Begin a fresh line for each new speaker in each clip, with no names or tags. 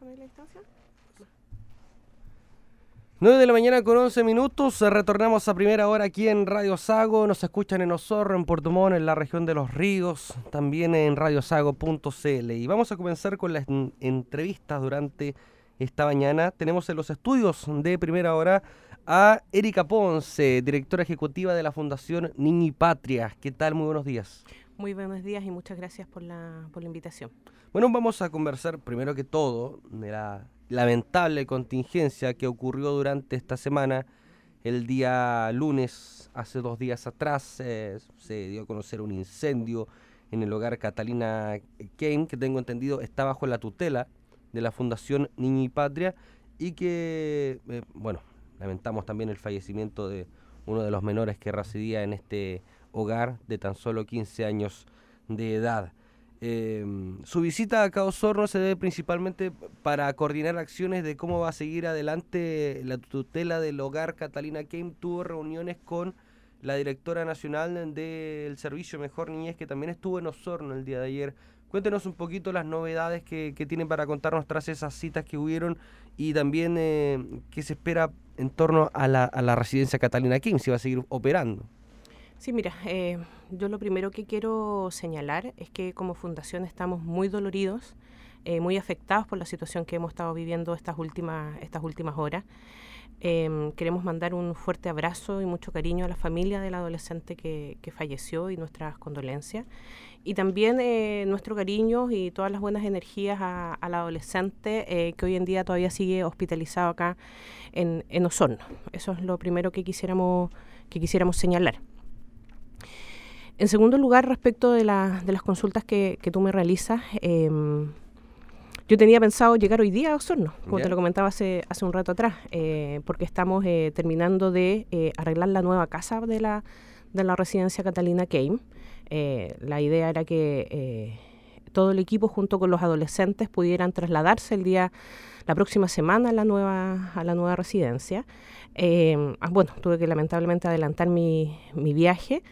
bájame la distancia.
9 de la mañana con 11 minutos, retornamos a primera hora aquí en Radio Sago, nos escuchan en Osorro, en Puerto Montt, en la región de Los Ríos, también en radiosago.cl y vamos a comenzar con las entrevistas durante esta mañana. Tenemos en los estudios de primera hora a Erika Ponce, directora ejecutiva de la Fundación Niña y Patria. ¿Qué tal? Muy buenos días.
Muy buenos días y muchas gracias por la, por la invitación.
Bueno, vamos a conversar primero que todo de la lamentable contingencia que ocurrió durante esta semana. El día lunes, hace dos días atrás, eh, se dio a conocer un incendio en el hogar Catalina Kane, que tengo entendido está bajo la tutela de la Fundación Niña y Patria, y que, eh, bueno, lamentamos también el fallecimiento de uno de los menores que residía en este hogar de tan solo 15 años de edad. Eh, su visita a Cabo Sorno se debe principalmente para coordinar acciones de cómo va a seguir adelante la tutela del hogar Catalina Kane. Tuvo reuniones con la directora nacional del Servicio Mejor Niñez, que también estuvo en Osorno el día de ayer. Cuéntenos un poquito las novedades que, tienen para contarnos tras esas citas que hubieron y también eh, qué se espera en torno a la, residencia Catalina King, si va a seguir operando.
Sí, mira, eh, yo lo primero que quiero señalar es que como fundación estamos muy doloridos, eh, muy afectados por la situación que hemos estado viviendo estas últimas, estas últimas horas. Em, queremos mandar un fuerte abrazo y mucho cariño a la familia del adolescente que, falleció y nuestras condolencias. Y también eh, nuestro cariño y todas las buenas energías al adolescente que hoy en día todavía sigue hospitalizado acá en, en Osorno. Eso es lo primero que quisiéramos, que quisiéramos señalar. En segundo lugar, respecto de, de las consultas que, tú me realizas, em, yo tenía pensado llegar hoy día a Osorno, como te lo comentaba hace, hace un rato atrás, eh, porque estamos eh, terminando de eh, arreglar la nueva casa de la, de la residencia Catalina Kane. la idea era que todo el equipo junto con los adolescentes pudieran trasladarse el día la próxima semana a la nueva a la nueva residencia ah, bueno tuve que lamentablemente adelantar mi, mi viaje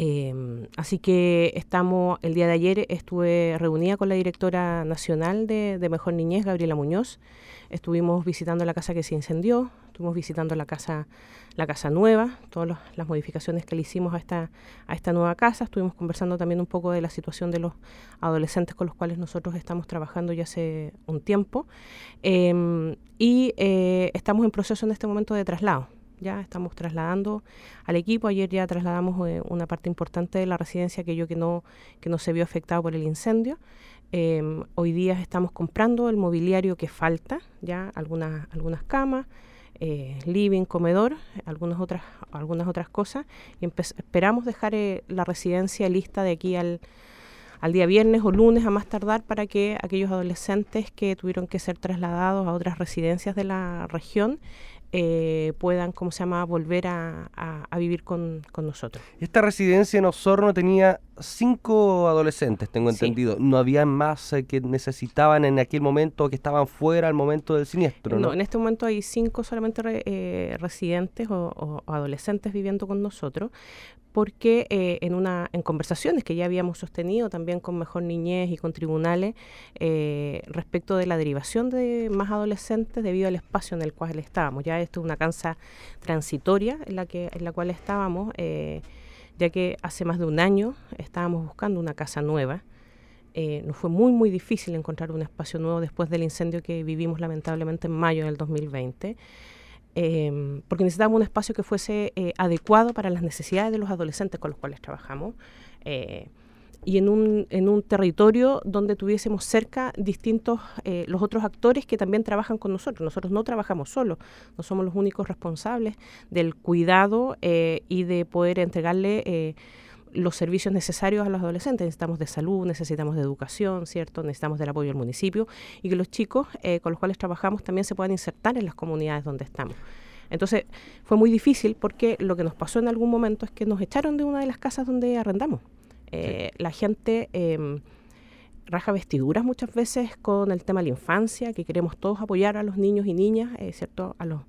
Em, así que estamos, el día de ayer estuve reunida con la directora nacional de, Mejor Niñez, Gabriela Muñoz. Estuvimos visitando la casa que se incendió, estuvimos visitando la casa, la casa nueva, todas las modificaciones que le hicimos a esta, a esta nueva casa. Estuvimos conversando también un poco de la situación de los adolescentes con los cuales nosotros estamos trabajando ya hace un tiempo. Em, y eh, estamos en proceso en este momento de traslado ya estamos trasladando al equipo. Ayer ya trasladamos eh, una parte importante de la residencia que yo que no, que no se vio afectado por el incendio. Em, hoy día estamos comprando el mobiliario que falta, ya algunas, algunas camas, eh, living, comedor, algunas otras, algunas otras cosas. Y esperamos dejar eh, la residencia lista de aquí al, al día viernes o lunes a más tardar para que aquellos adolescentes que tuvieron que ser trasladados a otras residencias de la región eh, puedan, ¿cómo se llama?, volver a, vivir con, nosotros.
Esta residencia en Osorno tenía cinco adolescentes, tengo entendido. No había más eh, que necesitaban en aquel momento, que estaban fuera al momento del siniestro.
No, en este momento hay cinco solamente eh, residentes o, adolescentes viviendo con nosotros, porque eh, en, una, en conversaciones que ya habíamos sostenido también con Mejor Niñez y con tribunales eh, respecto de la derivación de más adolescentes debido al espacio en el cual estábamos. Ya esto es una cansa transitoria en la, que, en la cual estábamos, eh, ya que hace más de un año estábamos buscando una casa nueva. nos fue muy, muy difícil encontrar un espacio nuevo después del incendio que vivimos lamentablemente en mayo del 2020. Em, porque necesitábamos un espacio que fuese eh, adecuado para las necesidades de los adolescentes con los cuales trabajamos. Eh, y en un, en un territorio donde tuviésemos cerca distintos, eh, los otros actores que también trabajan con nosotros. Nosotros no trabajamos solos, no somos los únicos responsables del cuidado y de poder entregarle los servicios necesarios a los adolescentes. Necesitamos de salud, necesitamos de educación, ¿cierto? Necesitamos del apoyo del municipio y que los chicos eh, con los cuales trabajamos también se puedan insertar en las comunidades donde estamos. Entonces fue muy difícil porque lo que nos pasó en algún momento es que nos echaron de una de las casas donde arrendamos. Eh, la gente em, raja vestiduras muchas veces con el tema de la infancia, que queremos todos apoyar a los niños y niñas, eh, ¿cierto? A los,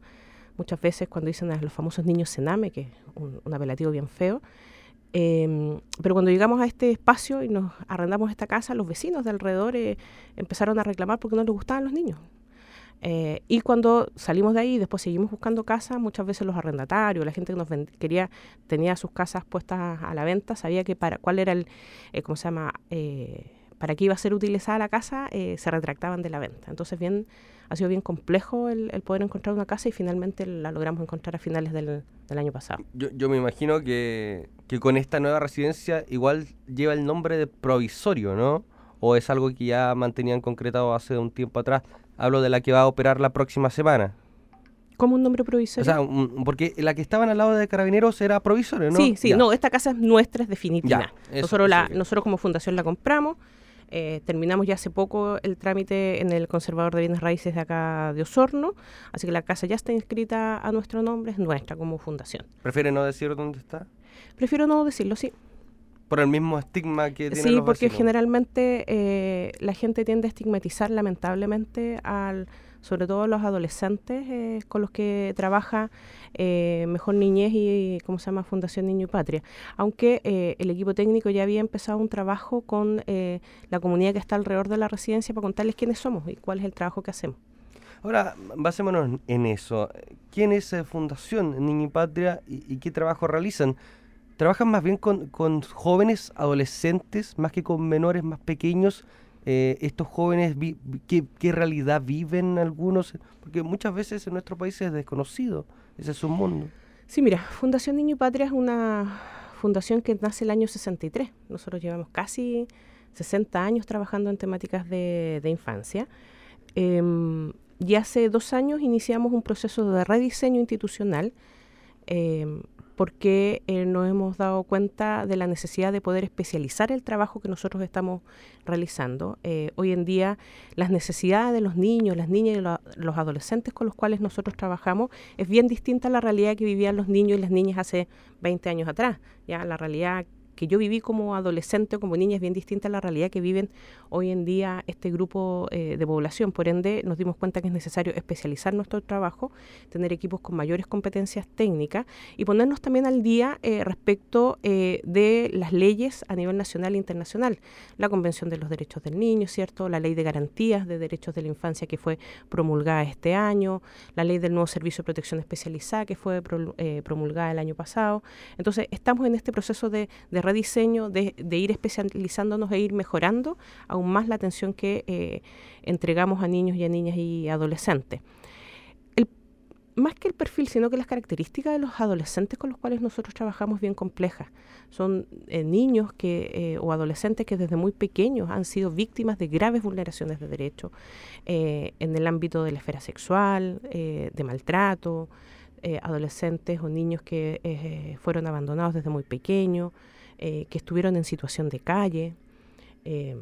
muchas veces cuando dicen a los famosos niños Sename, que es un apelativo bien feo, Em, pero cuando llegamos a este espacio y nos arrendamos esta casa, los vecinos de alrededor eh, empezaron a reclamar porque no les gustaban los niños. Eh, y cuando salimos de ahí después seguimos buscando casa, muchas veces los arrendatarios, la gente que nos quería, tenía sus casas puestas a la venta, sabía que para cuál era el, eh, ¿cómo se llama? Eh, para qué iba a ser utilizada la casa, se retractaban de la venta. Entonces bien, ha sido bien complejo el, poder encontrar una casa y finalmente la logramos encontrar a finales del, año pasado.
Yo, yo me imagino que, que con esta nueva residencia igual lleva el nombre de provisorio, ¿no? ¿O es algo que ya mantenían concretado hace un tiempo atrás? Hablo de la que va a operar la próxima semana.
¿Cómo un nombre provisorio?
O sea, porque la que estaban al lado de Carabineros era provisorio, ¿no?
Sí, sí, no, esta casa es nuestra, es definitiva. nosotros, la, nosotros como fundación la compramos, eh, terminamos ya hace poco el trámite en el conservador de bienes raíces de acá de Osorno, así que la casa ya está inscrita a nuestro nombre, es nuestra como fundación.
¿Prefiere no decir dónde está?
Prefiero no decirlo, sí
por el mismo estigma que tienen
Sí, porque generalmente eh, la gente tiende a estigmatizar lamentablemente al sobre todo a los adolescentes eh, con los que trabaja eh, Mejor Niñez y, ¿cómo se llama? Fundación Niño y Patria. Aunque el equipo técnico ya había empezado un trabajo con la comunidad que está alrededor de la residencia para contarles quiénes somos y cuál es el trabajo que hacemos.
Ahora, basémonos en eso. ¿Quién es Fundación Niño y Patria y qué trabajo realizan? Trabajan más bien con, jóvenes adolescentes, más que con menores más pequeños. Eh, estos jóvenes, ¿qué, realidad viven algunos? Porque muchas veces en nuestro país es desconocido, ese es su mundo.
Sí, mira, Fundación Niño y Patria es una fundación que nace el año 63. Nosotros llevamos casi 60 años trabajando en temáticas de, infancia. Em, y hace dos años iniciamos un proceso de rediseño institucional em, porque eh, nos hemos dado cuenta de la necesidad de poder especializar el trabajo que nosotros estamos realizando. Eh, hoy en día las necesidades de los niños, las niñas y los adolescentes con los cuales nosotros trabajamos es bien distinta a la realidad que vivían los niños y las niñas hace 20 años atrás. Ya la realidad que yo viví como adolescente o como niña es bien distinta a la realidad que viven hoy en día este grupo eh, de población. Por ende, nos dimos cuenta que es necesario especializar nuestro trabajo, tener equipos con mayores competencias técnicas y ponernos también al día eh, respecto eh, de las leyes a nivel nacional e internacional. La Convención de los Derechos del Niño, ¿cierto? La Ley de Garantías de Derechos de la Infancia que fue promulgada este año, la Ley del Nuevo Servicio de Protección Especializada que fue promulgada el año pasado. Entonces, estamos en este proceso de, de diseño de, ir especializándonos e ir mejorando aún más la atención que eh, entregamos a niños y a niñas y adolescentes. más que el perfil, sino que las características de los adolescentes con los cuales nosotros trabajamos bien complejas. Son eh, niños que, eh, o adolescentes que desde muy pequeños han sido víctimas de graves vulneraciones de derechos en el ámbito de la esfera sexual, de maltrato, adolescentes o niños que fueron abandonados desde muy pequeños, eh, que estuvieron en situación de calle. Eh,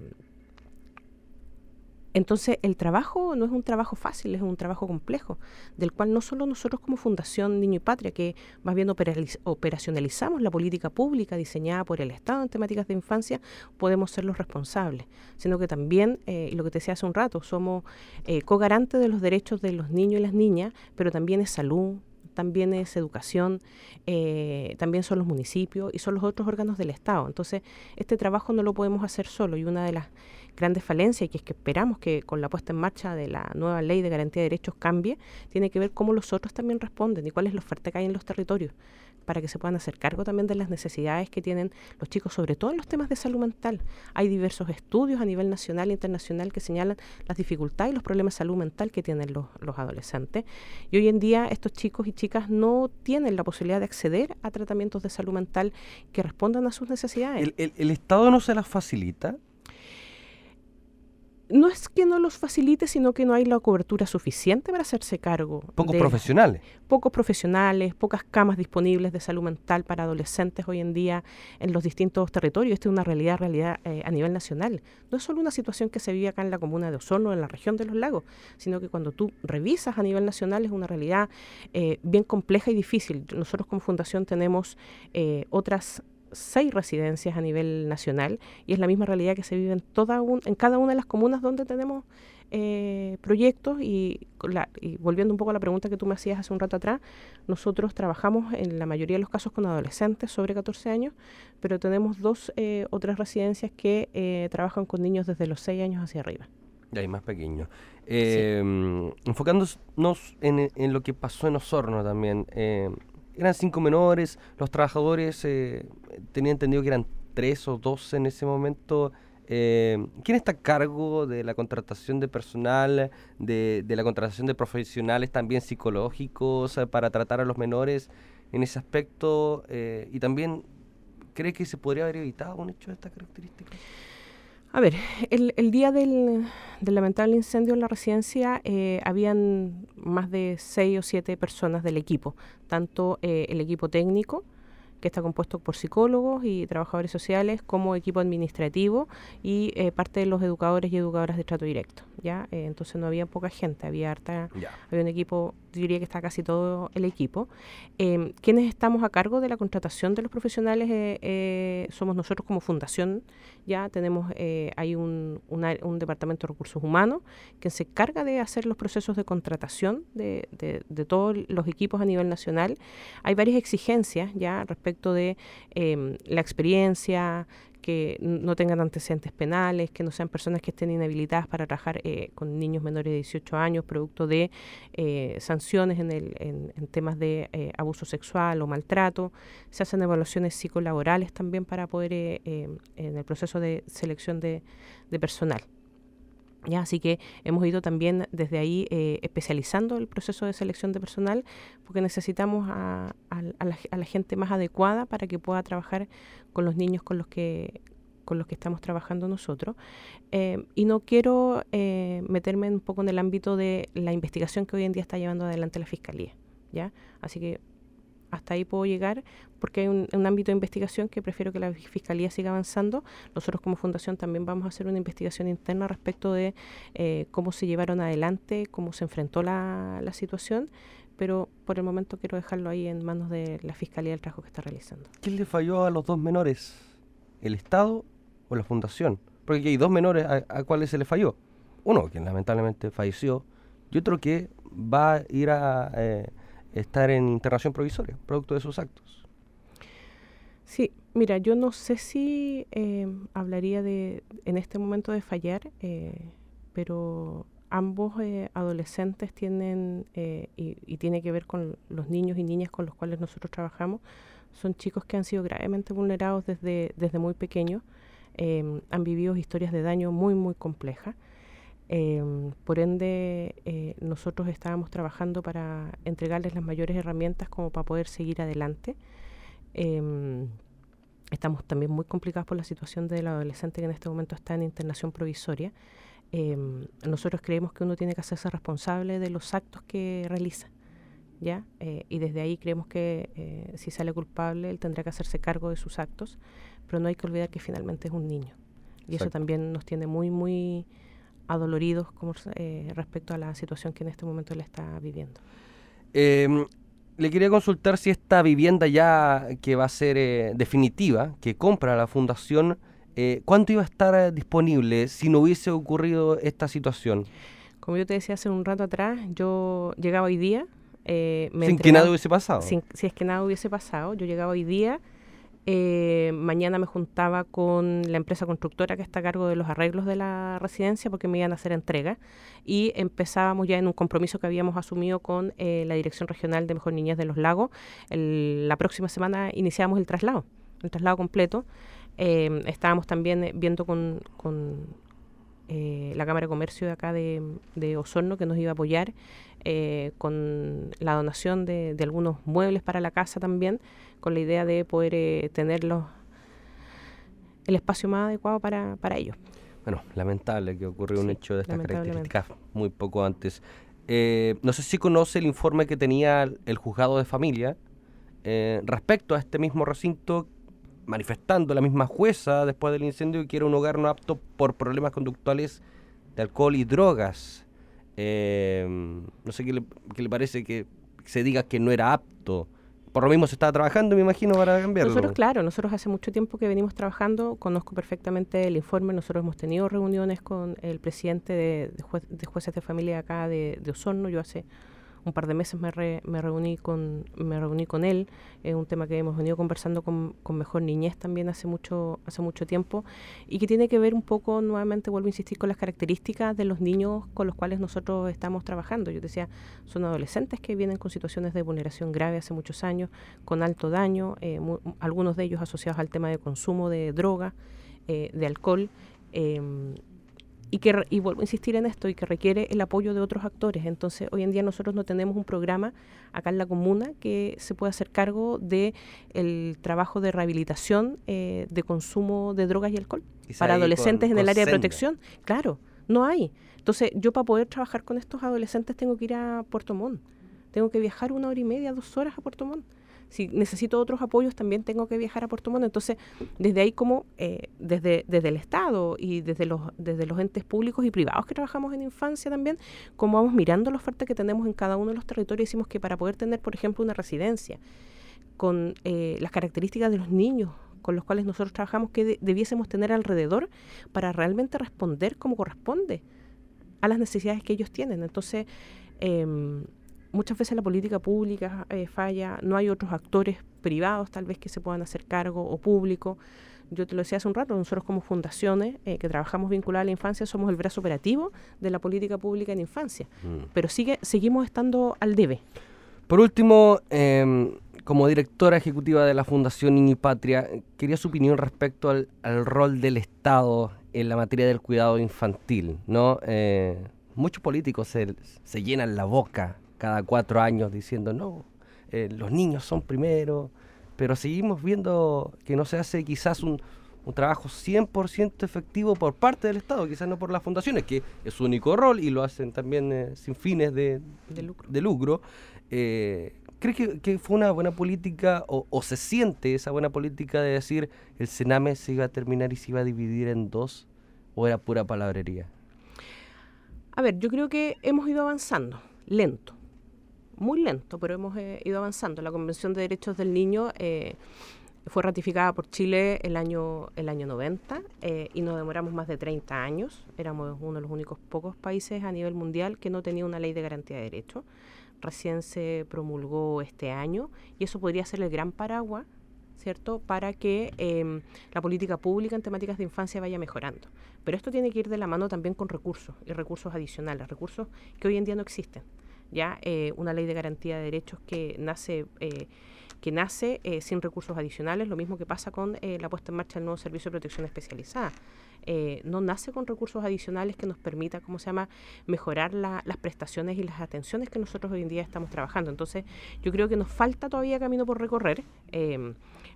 entonces, el trabajo no es un trabajo fácil, es un trabajo complejo, del cual no solo nosotros como Fundación Niño y Patria, que más bien operacionalizamos la política pública diseñada por el Estado en temáticas de infancia, podemos ser los responsables, sino que también, eh, lo que te decía hace un rato, somos eh, co-garantes de los derechos de los niños y las niñas, pero también es salud, también es educación, eh, también son los municipios y son los otros órganos del Estado. Entonces, este trabajo no lo podemos hacer solo y una de las grandes falencias, que es que esperamos que con la puesta en marcha de la nueva ley de garantía de derechos cambie, tiene que ver cómo los otros también responden y cuál es la oferta que hay en los territorios para que se puedan hacer cargo también de las necesidades que tienen los chicos, sobre todo en los temas de salud mental. Hay diversos estudios a nivel nacional e internacional que señalan las dificultades y los problemas de salud mental que tienen los, adolescentes. Y hoy en día estos chicos y chicas no tienen la posibilidad de acceder a tratamientos de salud mental que respondan a sus necesidades.
¿El, el Estado no se las facilita?
No es que no los facilite, sino que no hay la cobertura suficiente para hacerse cargo.
Pocos profesionales.
Pocos profesionales, pocas camas disponibles de salud mental para adolescentes hoy en día en los distintos territorios. Esta es una realidad, realidad eh, a nivel nacional. No es solo una situación que se vive acá en la comuna de Osorno, en la región de los lagos, sino que cuando tú revisas a nivel nacional es una realidad eh, bien compleja y difícil. Nosotros como fundación tenemos eh, otras seis residencias a nivel nacional y es la misma realidad que se vive en, toda en cada una de las comunas donde tenemos eh, proyectos y, volviendo un poco a la pregunta que tú me hacías hace un rato atrás, nosotros trabajamos en la mayoría de los casos con adolescentes sobre 14 años, pero tenemos dos eh, otras residencias que eh, trabajan con niños desde los 6 años hacia arriba.
Y ahí más pequeños. Enfocándonos en, en, lo que pasó en Osorno también. Eran cinco menores, los trabajadores tenían entendido que eran tres o dos en ese momento. Eh, ¿Quién está a cargo de la contratación de personal, de, la contratación de profesionales también psicológicos para tratar a los menores en ese aspecto? Eh, y también, ¿cree que se podría haber evitado un hecho de esta característica?
A ver, el, día del, lamentable incendio en la residencia eh, habían más de seis o siete personas del equipo, tanto el equipo técnico, que está compuesto por psicólogos y trabajadores sociales como equipo administrativo y eh, parte de los educadores y educadoras de trato directo. ¿ya? Eh, entonces no había poca gente, había harta, había un equipo, diría que está casi todo el equipo. Eh, quienes estamos a cargo de la contratación de los profesionales somos nosotros como fundación, ya tenemos, hay un, un, departamento de recursos humanos que se encarga de hacer los procesos de contratación de, de, de todos los equipos a nivel nacional. Hay varias exigencias ya respecto respecto de em, la experiencia, que no tengan antecedentes penales, que no sean personas que estén inhabilitadas para trabajar eh, con niños menores de 18 años, producto de eh, sanciones en, el, en, temas de eh, abuso sexual o maltrato. Se hacen evaluaciones psicolaborales también para poder, em, en el proceso de selección de personal. ¿Ya? Así que hemos ido también desde ahí eh, especializando el proceso de selección de personal porque necesitamos a, la, gente más adecuada para que pueda trabajar con los niños con los que con los que estamos trabajando nosotros. Eh, y no quiero eh, meterme un poco en el ámbito de la investigación que hoy en día está llevando adelante la Fiscalía. ¿ya? Así que hasta ahí puedo llegar porque hay un, ámbito de investigación que prefiero que la Fiscalía siga avanzando. Nosotros como Fundación también vamos a hacer una investigación interna respecto de eh, cómo se llevaron adelante, cómo se enfrentó la, situación, pero por el momento quiero dejarlo ahí en manos de la Fiscalía del trabajo que está realizando.
¿Quién le falló a los dos menores? ¿El Estado o la Fundación? Porque aquí hay dos menores a, a cuáles se le falló. Uno que lamentablemente falleció y otro que va a ir a... Eh, estar en internación provisoria, producto de sus actos.
Sí, mira, yo no sé si eh, hablaría de en este momento de fallar, eh, pero ambos eh, adolescentes tienen, y, y, tiene que ver con los niños y niñas con los cuales nosotros trabajamos, son chicos que han sido gravemente vulnerados desde, desde muy pequeños, han vivido historias de daño muy, muy complejas. Em, por ende, eh, nosotros estábamos trabajando para entregarles las mayores herramientas como para poder seguir adelante. Em, estamos también muy complicados por la situación del adolescente que en este momento está en internación provisoria. Em, nosotros creemos que uno tiene que hacerse responsable de los actos que realiza. ¿ya? Eh, y desde ahí creemos que eh, si sale culpable, él tendrá que hacerse cargo de sus actos, pero no hay que olvidar que finalmente es un niño. Y eso también nos tiene muy, muy adoloridos como, eh, respecto a la situación que en este momento él está viviendo.
Em, le quería consultar si esta vivienda ya que va a ser eh, definitiva, que compra la fundación, eh, ¿cuánto iba a estar disponible si no hubiese ocurrido esta situación?
Como yo te decía hace un rato atrás, yo llegaba hoy día.
sin que nada hubiese pasado.
si es que nada hubiese pasado, yo llegaba hoy día eh, mañana me juntaba con la empresa constructora que está a cargo de los arreglos de la residencia porque me iban a hacer entrega y empezábamos ya en un compromiso que habíamos asumido con eh, la Dirección Regional de Mejor Niñez de los Lagos. la próxima semana iniciamos el traslado, el traslado completo. Eh, estábamos también viendo con, la Cámara de Comercio de acá de, de Osorno que nos iba a apoyar eh, con la donación de, algunos muebles para la casa también, con la idea de poder eh, tener el espacio más adecuado para, para ellos.
Bueno, lamentable que ocurrió un hecho de estas características muy poco antes. Eh, no sé si conoce el informe que tenía el juzgado de familia respecto a este mismo recinto, manifestando la misma jueza después del incendio que era un hogar no apto por problemas conductuales de alcohol y drogas. Eh, no sé qué le, parece que se diga que no era apto por lo mismo se está trabajando, me imagino, para cambiarlo.
Nosotros, claro, nosotros hace mucho tiempo que venimos trabajando, conozco perfectamente el informe, nosotros hemos tenido reuniones con el presidente de, de, jueces de familia acá de, de Osorno, yo hace un par de meses me, me, reuní, con, me reuní con él, es un tema que hemos venido conversando con, Mejor Niñez también hace mucho, hace mucho tiempo, y que tiene que ver un poco, nuevamente vuelvo a insistir, con las características de los niños con los cuales nosotros estamos trabajando. Yo decía, son adolescentes que vienen con situaciones de vulneración grave hace muchos años, con alto daño, eh, algunos de ellos asociados al tema de consumo de droga, eh, de alcohol. Y que y vuelvo a insistir en esto y que requiere el apoyo de otros actores. Entonces, hoy en día nosotros no tenemos un programa acá en la comuna que se pueda hacer cargo de el trabajo de rehabilitación eh, de consumo de drogas y alcohol para adolescentes en el área de protección. Claro, no hay. Entonces, yo para poder trabajar con estos adolescentes tengo que ir a Puerto Montt. Tengo que viajar una hora y media, dos horas a Puerto Montt si necesito otros apoyos también tengo que viajar a Puerto Montt. Entonces, desde ahí como, eh, desde, desde el Estado y desde los, desde los entes públicos y privados que trabajamos en infancia también, como vamos mirando la oferta que tenemos en cada uno de los territorios, decimos que para poder tener, por ejemplo, una residencia con eh, las características de los niños con los cuales nosotros trabajamos, que debiésemos tener alrededor para realmente responder como corresponde a las necesidades que ellos tienen. Entonces, eh, muchas veces la política pública eh, falla, no hay otros actores privados tal vez que se puedan hacer cargo o público. Yo te lo decía hace un rato, nosotros como fundaciones eh, que trabajamos vinculadas a la infancia somos el brazo operativo de la política pública en infancia, mm. pero sigue, seguimos estando al debe.
Por último, em, como directora ejecutiva de la Fundación Niño y Patria, quería su opinión respecto al, rol del Estado en la materia del cuidado infantil. ¿no? Eh, muchos políticos se, se llenan la boca cada cuatro años diciendo, no, eh, los niños son primero, pero seguimos viendo que no se hace quizás un, un trabajo 100% efectivo por parte del Estado, quizás no por las fundaciones, que es su único rol y lo hacen también eh, sin fines de, de lucro. Eh, ¿Cree que, fue una buena política o, o, se siente esa buena política de decir el Sename se iba a terminar y se iba a dividir en dos o era pura palabrería?
A ver, yo creo que hemos ido avanzando, lento muy lento, pero hemos eh, ido avanzando. La Convención de Derechos del Niño eh, fue ratificada por Chile el año, el año 90 eh, y nos demoramos más de 30 años. Éramos uno de los únicos pocos países a nivel mundial que no tenía una ley de garantía de derechos. Recién se promulgó este año y eso podría ser el gran paraguas ¿cierto? Para que em, la política pública en temáticas de infancia vaya mejorando. Pero esto tiene que ir de la mano también con recursos y recursos adicionales, recursos que hoy en día no existen ya eh, una ley de garantía de derechos que nace eh, que nace eh, sin recursos adicionales, lo mismo que pasa con la puesta en marcha del nuevo servicio de protección especializada. No nace con recursos adicionales que nos permita, ¿cómo se llama?, mejorar las prestaciones y las atenciones que nosotros hoy en día estamos trabajando. Entonces, yo creo que nos falta todavía camino por recorrer.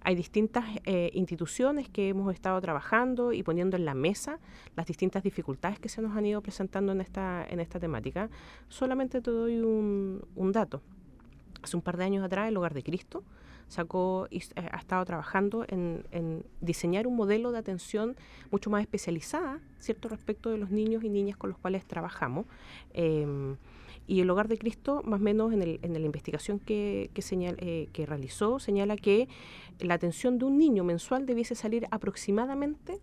Hay distintas eh, instituciones que hemos estado trabajando y poniendo en la mesa las distintas dificultades que se nos han ido presentando en esta, en esta temática. Solamente te doy un, dato. Hace un par de años atrás, el Hogar de Cristo sacó y eh, ha estado trabajando en, diseñar un modelo de atención mucho más especializada, ¿cierto?, respecto de los niños y niñas con los cuales trabajamos. Em, y el Hogar de Cristo, más o menos en, el, en la investigación que, que, eh, que realizó, señala que la atención de un niño mensual debiese salir aproximadamente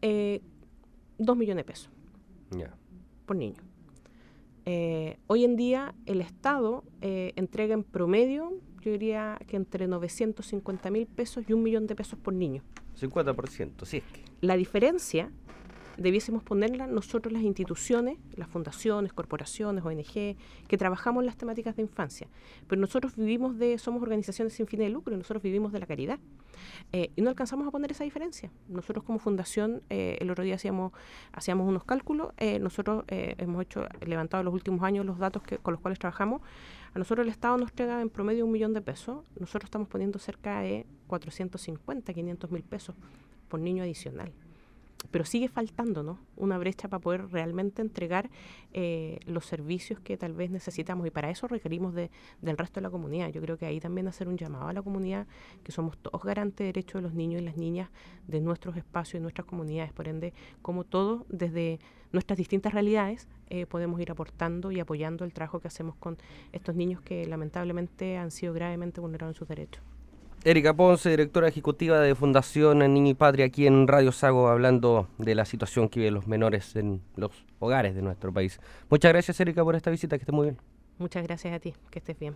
eh, 2 millones de pesos por niño. Eh, hoy en día el Estado eh, entrega en promedio, yo diría que entre 950 mil pesos y un millón de pesos por niño.
50%, sí.
La diferencia debiésemos ponerla nosotros las instituciones, las fundaciones, corporaciones, ONG, que trabajamos las temáticas de infancia. Pero nosotros vivimos de, somos organizaciones sin fines de lucro y nosotros vivimos de la caridad. Eh, y no alcanzamos a poner esa diferencia. Nosotros como fundación, eh, el otro día hacíamos, hacíamos unos cálculos, eh, nosotros hemos hecho, levantado en los últimos años los datos que, con los cuales trabajamos. A nosotros el Estado nos entrega en promedio un millón de pesos, nosotros estamos poniendo cerca de 450, 500 mil pesos por niño adicional. Pero sigue faltando ¿no? una brecha para poder realmente entregar eh, los servicios que tal vez necesitamos y para eso requerimos de, del resto de la comunidad. Yo creo que ahí también hacer un llamado a la comunidad, que somos todos garantes de derechos de los niños y las niñas de nuestros espacios y nuestras comunidades, por ende, como todos desde nuestras distintas realidades eh, podemos ir aportando y apoyando el trabajo que hacemos con estos niños que lamentablemente han sido gravemente vulnerados en sus derechos.
Erika Ponce, directora ejecutiva de Fundación Niño y Patria, aquí en Radio Sago, hablando de la situación que viven los menores en los hogares de nuestro país. Muchas gracias, Erika, por esta visita, que esté muy bien.
Muchas gracias a ti, que estés bien.